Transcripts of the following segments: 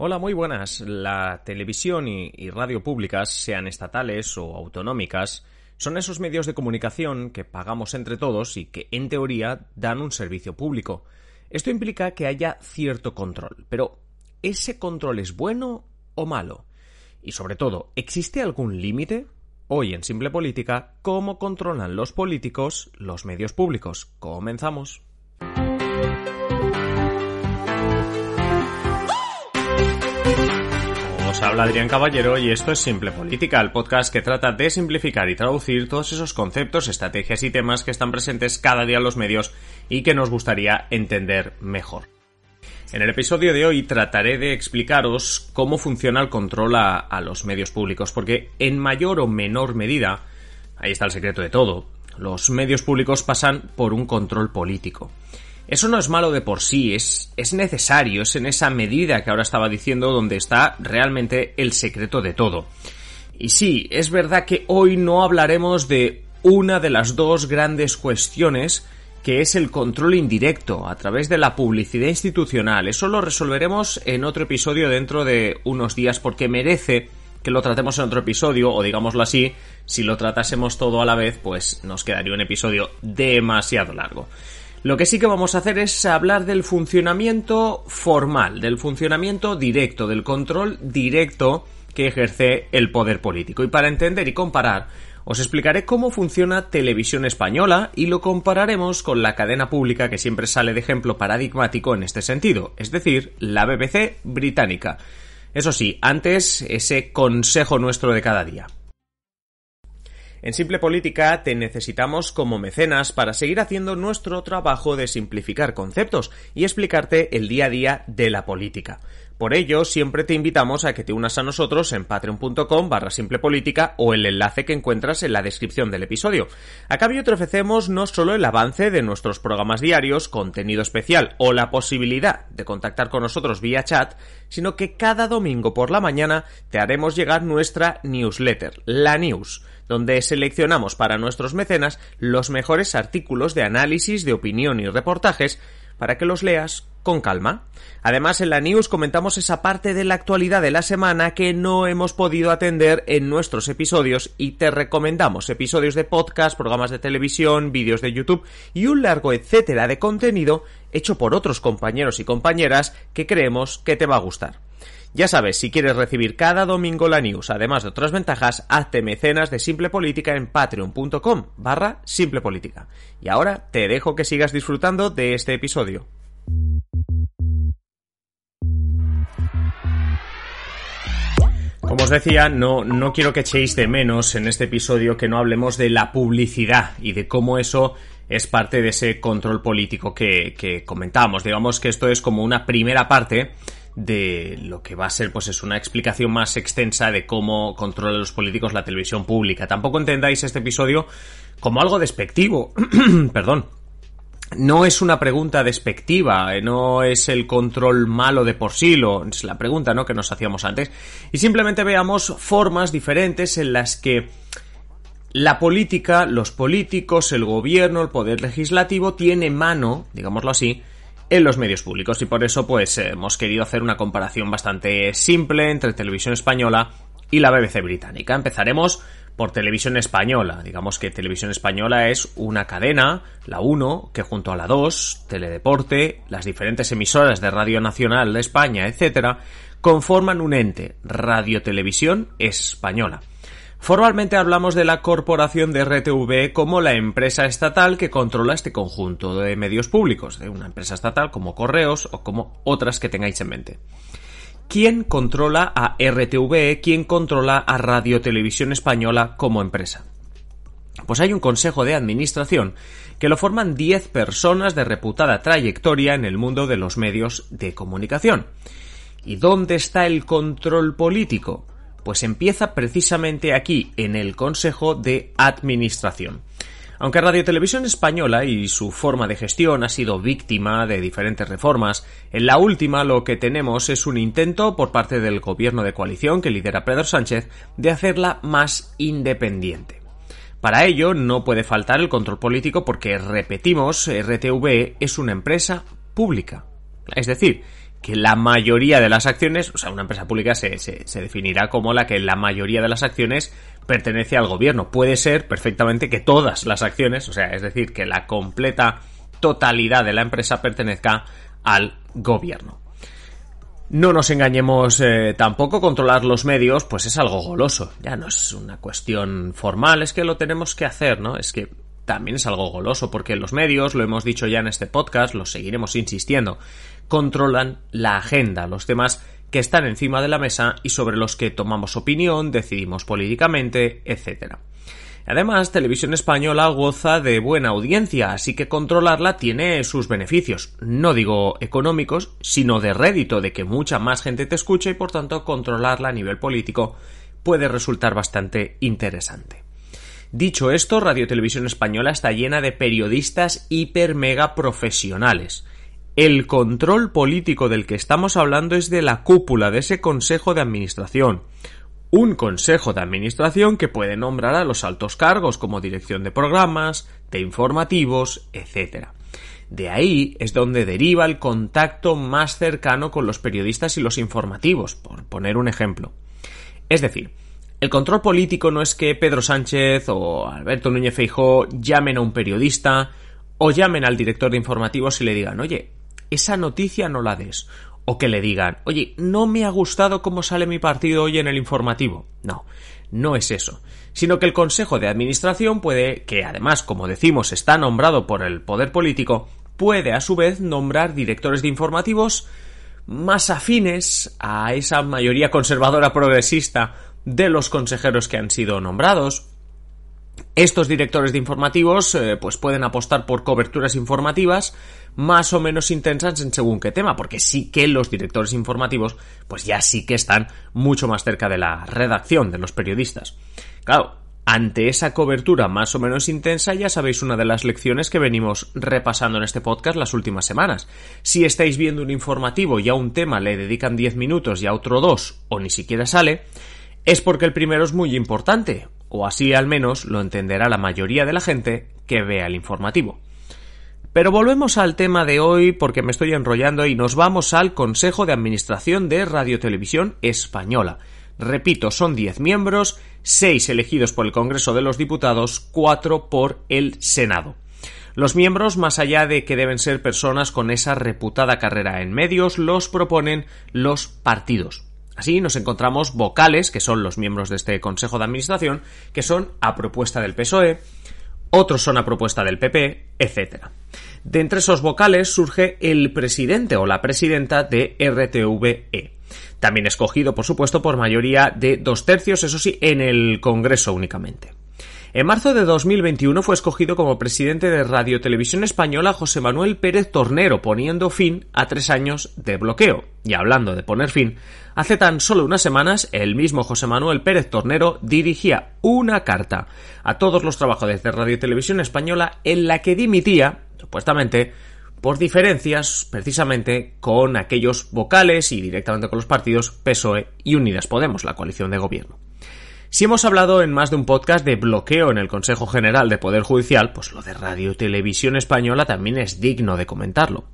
Hola, muy buenas. La televisión y, radio públicas, sean estatales o autonómicas, son esos medios de comunicación que pagamos entre todos y que, en teoría, dan un servicio público. Esto implica que haya cierto control, pero ¿ese control es bueno o malo? Y sobre todo, ¿existe algún límite? Hoy en Simple Política, ¿cómo controlan los políticos los medios públicos? Comenzamos. Os habla Adrián Caballero y esto es Simple Política, el podcast que trata de simplificar y traducir todos esos conceptos, estrategias y temas que están presentes cada día en los medios y que nos gustaría entender mejor. En el episodio de hoy trataré de explicaros cómo funciona el control a, a, los medios públicos, porque en mayor o menor medida, ahí está el secreto de todo, los medios públicos pasan por un control político. Eso no es malo de por sí, es, es necesario, es en esa medida que ahora estaba diciendo donde está realmente el secreto de todo. Y sí, es verdad que hoy no hablaremos de una de las dos grandes cuestiones que es el control indirecto a través de la publicidad institucional. Eso lo resolveremos en otro episodio dentro de unos días porque merece que lo tratemos en otro episodio, o digámoslo así, si lo tratásemos todo a la vez, pues nos quedaría un episodio demasiado largo. Lo que sí que vamos a hacer es hablar del funcionamiento formal, del funcionamiento directo, del control directo que ejerce el poder político. Y para entender y comparar, os explicaré cómo funciona Televisión Española y lo compararemos con la cadena pública que siempre sale de ejemplo paradigmático en este sentido, es decir, la BBC británica. Eso sí, antes ese consejo nuestro de cada día. En Simple Política te necesitamos como mecenas para seguir haciendo nuestro trabajo de simplificar conceptos y explicarte el día a día de la política. Por ello, siempre te invitamos a que te unas a nosotros en patreon.com barra simple política o el enlace que encuentras en la descripción del episodio. A cambio te ofrecemos no solo el avance de nuestros programas diarios, contenido especial o la posibilidad de contactar con nosotros vía chat, sino que cada domingo por la mañana te haremos llegar nuestra newsletter, la news donde seleccionamos para nuestros mecenas los mejores artículos de análisis, de opinión y reportajes para que los leas con calma. Además, en la news comentamos esa parte de la actualidad de la semana que no hemos podido atender en nuestros episodios y te recomendamos episodios de podcast, programas de televisión, vídeos de YouTube y un largo etcétera de contenido hecho por otros compañeros y compañeras que creemos que te va a gustar. Ya sabes, si quieres recibir cada domingo la news, además de otras ventajas, hazte mecenas de Simple Política en patreon.com barra Simple Política. Y ahora te dejo que sigas disfrutando de este episodio. Como os decía, no, no quiero que echéis de menos en este episodio que no hablemos de la publicidad y de cómo eso es parte de ese control político que, que comentábamos. Digamos que esto es como una primera parte de lo que va a ser, pues es una explicación más extensa de cómo controlan los políticos la televisión pública. Tampoco entendáis este episodio como algo despectivo. Perdón no es una pregunta despectiva, eh, no es el control malo de por sí, lo, es la pregunta ¿no? que nos hacíamos antes. Y simplemente veamos formas diferentes en las que la política, los políticos, el gobierno, el poder legislativo tiene mano, digámoslo así, en los medios públicos. Y por eso, pues, hemos querido hacer una comparación bastante simple entre televisión española y la BBC británica. Empezaremos por Televisión Española. Digamos que Televisión Española es una cadena, la 1, que junto a la 2, Teledeporte, las diferentes emisoras de Radio Nacional de España, etc., conforman un ente, Radio Televisión Española. Formalmente hablamos de la corporación de RTV como la empresa estatal que controla este conjunto de medios públicos, de una empresa estatal como Correos o como otras que tengáis en mente. ¿Quién controla a RTV? ¿Quién controla a Radio Televisión Española como empresa? Pues hay un consejo de administración que lo forman 10 personas de reputada trayectoria en el mundo de los medios de comunicación. ¿Y dónde está el control político? Pues empieza precisamente aquí, en el Consejo de Administración. Aunque Radio Televisión Española y su forma de gestión ha sido víctima de diferentes reformas, en la última lo que tenemos es un intento por parte del gobierno de coalición que lidera Pedro Sánchez de hacerla más independiente. Para ello no puede faltar el control político porque, repetimos, RTV es una empresa pública. Es decir, que la mayoría de las acciones, o sea, una empresa pública se, se, definirá como la que la mayoría de las acciones pertenece al gobierno. Puede ser perfectamente que todas las acciones, o sea, es decir, que la completa totalidad de la empresa pertenezca al gobierno. No nos engañemos eh, tampoco, controlar los medios pues es algo goloso, ya no es una cuestión formal, es que lo tenemos que hacer, ¿no? Es que también es algo goloso porque los medios, lo hemos dicho ya en este podcast, lo seguiremos insistiendo, controlan la agenda, los temas que están encima de la mesa y sobre los que tomamos opinión, decidimos políticamente, etc. Además, Televisión Española goza de buena audiencia, así que controlarla tiene sus beneficios, no digo económicos, sino de rédito, de que mucha más gente te escuche y por tanto controlarla a nivel político puede resultar bastante interesante. Dicho esto, Radio Televisión Española está llena de periodistas hiper mega profesionales. El control político del que estamos hablando es de la cúpula de ese Consejo de Administración. Un Consejo de Administración que puede nombrar a los altos cargos como dirección de programas, de informativos, etc. De ahí es donde deriva el contacto más cercano con los periodistas y los informativos, por poner un ejemplo. Es decir, el control político no es que Pedro Sánchez o Alberto Núñez Feijó llamen a un periodista o llamen al director de informativos y le digan, oye, esa noticia no la des. O que le digan, oye, no me ha gustado cómo sale mi partido hoy en el informativo. No, no es eso. Sino que el Consejo de Administración puede, que además, como decimos, está nombrado por el poder político, puede a su vez nombrar directores de informativos más afines a esa mayoría conservadora progresista de los consejeros que han sido nombrados, estos directores de informativos eh, pues pueden apostar por coberturas informativas más o menos intensas en según qué tema, porque sí que los directores informativos pues ya sí que están mucho más cerca de la redacción de los periodistas. Claro, ante esa cobertura más o menos intensa ya sabéis una de las lecciones que venimos repasando en este podcast las últimas semanas. Si estáis viendo un informativo y a un tema le dedican 10 minutos y a otro 2 o ni siquiera sale, es porque el primero es muy importante o así al menos lo entenderá la mayoría de la gente que vea el informativo. Pero volvemos al tema de hoy porque me estoy enrollando y nos vamos al Consejo de Administración de Radiotelevisión Española. Repito, son 10 miembros, 6 elegidos por el Congreso de los Diputados, 4 por el Senado. Los miembros, más allá de que deben ser personas con esa reputada carrera en medios, los proponen los partidos. Así nos encontramos vocales, que son los miembros de este Consejo de Administración, que son a propuesta del PSOE, otros son a propuesta del PP, etc. De entre esos vocales surge el presidente o la presidenta de RTVE, también escogido, por supuesto, por mayoría de dos tercios, eso sí, en el Congreso únicamente. En marzo de 2021 fue escogido como presidente de Radio Televisión Española José Manuel Pérez Tornero, poniendo fin a tres años de bloqueo. Y hablando de poner fin, hace tan solo unas semanas el mismo José Manuel Pérez Tornero dirigía una carta a todos los trabajadores de Radio Televisión Española en la que dimitía, supuestamente, por diferencias precisamente con aquellos vocales y directamente con los partidos PSOE y Unidas Podemos, la coalición de gobierno. Si hemos hablado en más de un podcast de bloqueo en el Consejo General de Poder Judicial, pues lo de Radio Televisión Española también es digno de comentarlo.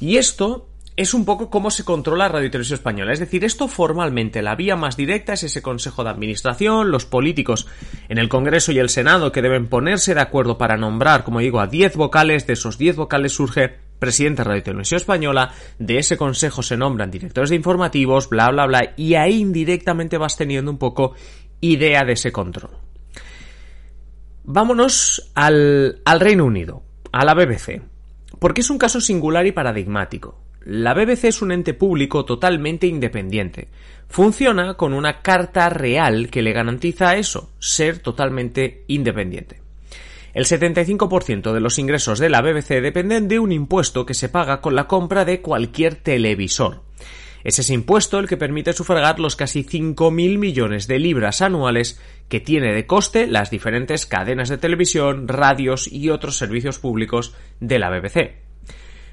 Y esto es un poco cómo se controla Radio Televisión Española. Es decir, esto formalmente, la vía más directa es ese Consejo de Administración, los políticos en el Congreso y el Senado que deben ponerse de acuerdo para nombrar, como digo, a 10 vocales. De esos 10 vocales surge presidente de Radio Televisión Española, de ese consejo se nombran directores de informativos, bla, bla, bla, y ahí indirectamente vas teniendo un poco idea de ese control. Vámonos al, al Reino Unido, a la BBC, porque es un caso singular y paradigmático. La BBC es un ente público totalmente independiente. Funciona con una carta real que le garantiza eso, ser totalmente independiente. El 75% de los ingresos de la BBC dependen de un impuesto que se paga con la compra de cualquier televisor. Es ese impuesto el que permite sufragar los casi 5.000 millones de libras anuales que tiene de coste las diferentes cadenas de televisión, radios y otros servicios públicos de la BBC.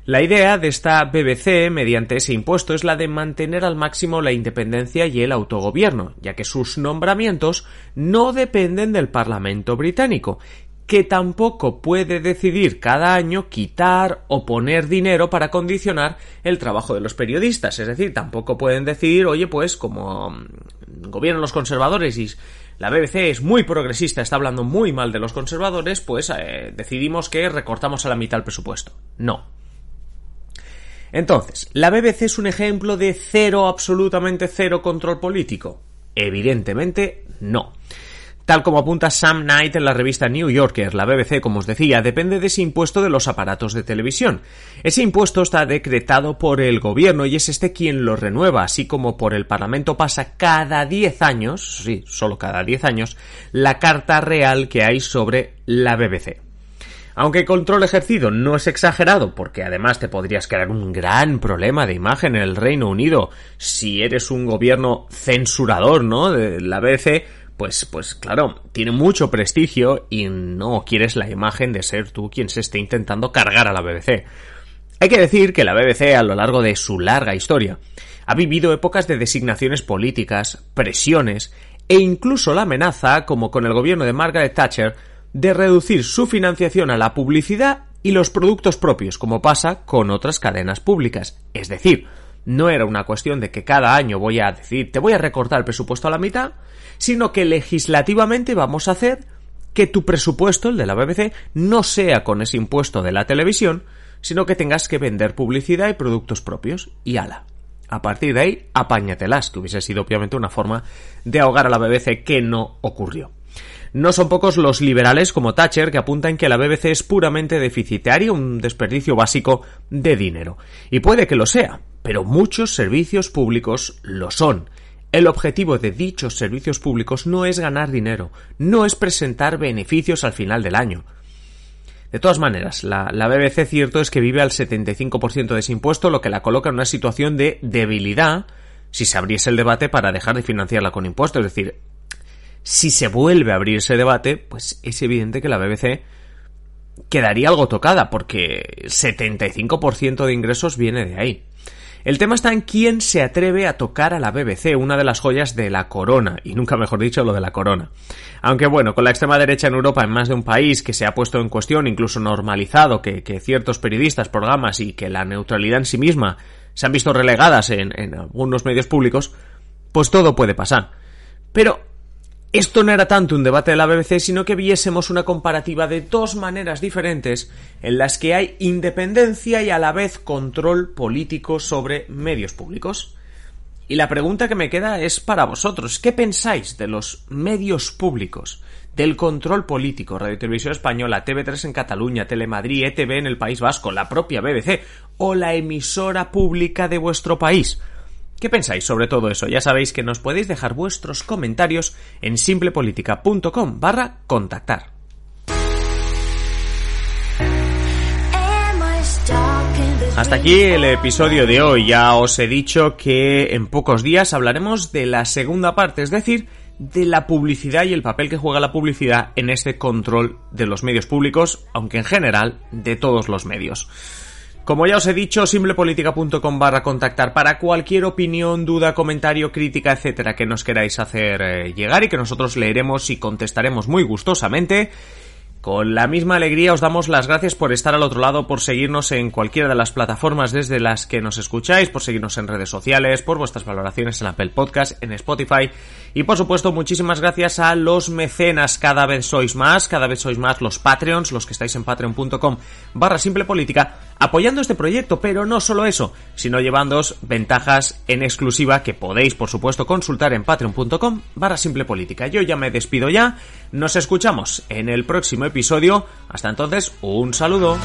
La idea de esta BBC mediante ese impuesto es la de mantener al máximo la independencia y el autogobierno, ya que sus nombramientos no dependen del Parlamento británico, que tampoco puede decidir cada año quitar o poner dinero para condicionar el trabajo de los periodistas. Es decir, tampoco pueden decidir, oye, pues como mm, gobiernan los conservadores y la BBC es muy progresista, está hablando muy mal de los conservadores, pues eh, decidimos que recortamos a la mitad el presupuesto. No. Entonces, ¿la BBC es un ejemplo de cero, absolutamente cero control político? Evidentemente no. Tal como apunta Sam Knight en la revista New Yorker, la BBC, como os decía, depende de ese impuesto de los aparatos de televisión. Ese impuesto está decretado por el gobierno y es este quien lo renueva, así como por el Parlamento pasa cada 10 años, sí, solo cada 10 años, la carta real que hay sobre la BBC. Aunque el control ejercido no es exagerado, porque además te podrías crear un gran problema de imagen en el Reino Unido si eres un gobierno censurador, ¿no? De la BBC, pues, pues claro, tiene mucho prestigio y no quieres la imagen de ser tú quien se esté intentando cargar a la BBC. Hay que decir que la BBC a lo largo de su larga historia ha vivido épocas de designaciones políticas, presiones e incluso la amenaza, como con el gobierno de Margaret Thatcher, de reducir su financiación a la publicidad y los productos propios, como pasa con otras cadenas públicas. Es decir, no era una cuestión de que cada año voy a decir te voy a recortar el presupuesto a la mitad, sino que legislativamente vamos a hacer que tu presupuesto, el de la BBC, no sea con ese impuesto de la televisión, sino que tengas que vender publicidad y productos propios. Y ala. A partir de ahí, apáñatelas, que hubiese sido obviamente una forma de ahogar a la BBC que no ocurrió. No son pocos los liberales como Thatcher que apuntan que la BBC es puramente deficitaria, un desperdicio básico de dinero. Y puede que lo sea, pero muchos servicios públicos lo son. El objetivo de dichos servicios públicos no es ganar dinero, no es presentar beneficios al final del año. De todas maneras, la, BBC cierto es que vive al 75% de ese impuesto, lo que la coloca en una situación de debilidad si se abriese el debate para dejar de financiarla con impuestos. Es decir, si se vuelve a abrir ese debate, pues es evidente que la BBC quedaría algo tocada, porque el 75% de ingresos viene de ahí. El tema está en quién se atreve a tocar a la BBC, una de las joyas de la corona, y nunca mejor dicho lo de la corona. Aunque bueno, con la extrema derecha en Europa en más de un país que se ha puesto en cuestión, incluso normalizado, que, ciertos periodistas, programas y que la neutralidad en sí misma se han visto relegadas en, en algunos medios públicos, pues todo puede pasar. Pero esto no era tanto un debate de la BBC, sino que viésemos una comparativa de dos maneras diferentes en las que hay independencia y a la vez control político sobre medios públicos. Y la pregunta que me queda es para vosotros. ¿Qué pensáis de los medios públicos? Del control político, Radio Televisión Española, TV3 en Cataluña, Telemadrid, ETV en el País Vasco, la propia BBC o la emisora pública de vuestro país. ¿Qué pensáis sobre todo eso? Ya sabéis que nos podéis dejar vuestros comentarios en simplepolitica.com barra contactar. Hasta aquí el episodio de hoy. Ya os he dicho que en pocos días hablaremos de la segunda parte, es decir, de la publicidad y el papel que juega la publicidad en este control de los medios públicos, aunque en general de todos los medios. Como ya os he dicho, simplepolitica.com barra contactar para cualquier opinión, duda, comentario, crítica, etcétera que nos queráis hacer eh, llegar y que nosotros leeremos y contestaremos muy gustosamente. Con la misma alegría os damos las gracias por estar al otro lado, por seguirnos en cualquiera de las plataformas desde las que nos escucháis, por seguirnos en redes sociales, por vuestras valoraciones en Apple Podcast, en Spotify y por supuesto muchísimas gracias a los mecenas, cada vez sois más, cada vez sois más los Patreons, los que estáis en patreon.com barra simple política, apoyando este proyecto, pero no solo eso, sino llevándoos ventajas en exclusiva que podéis por supuesto consultar en patreon.com barra simple política. Yo ya me despido ya, nos escuchamos en el próximo episodio. Hasta entonces, un saludo.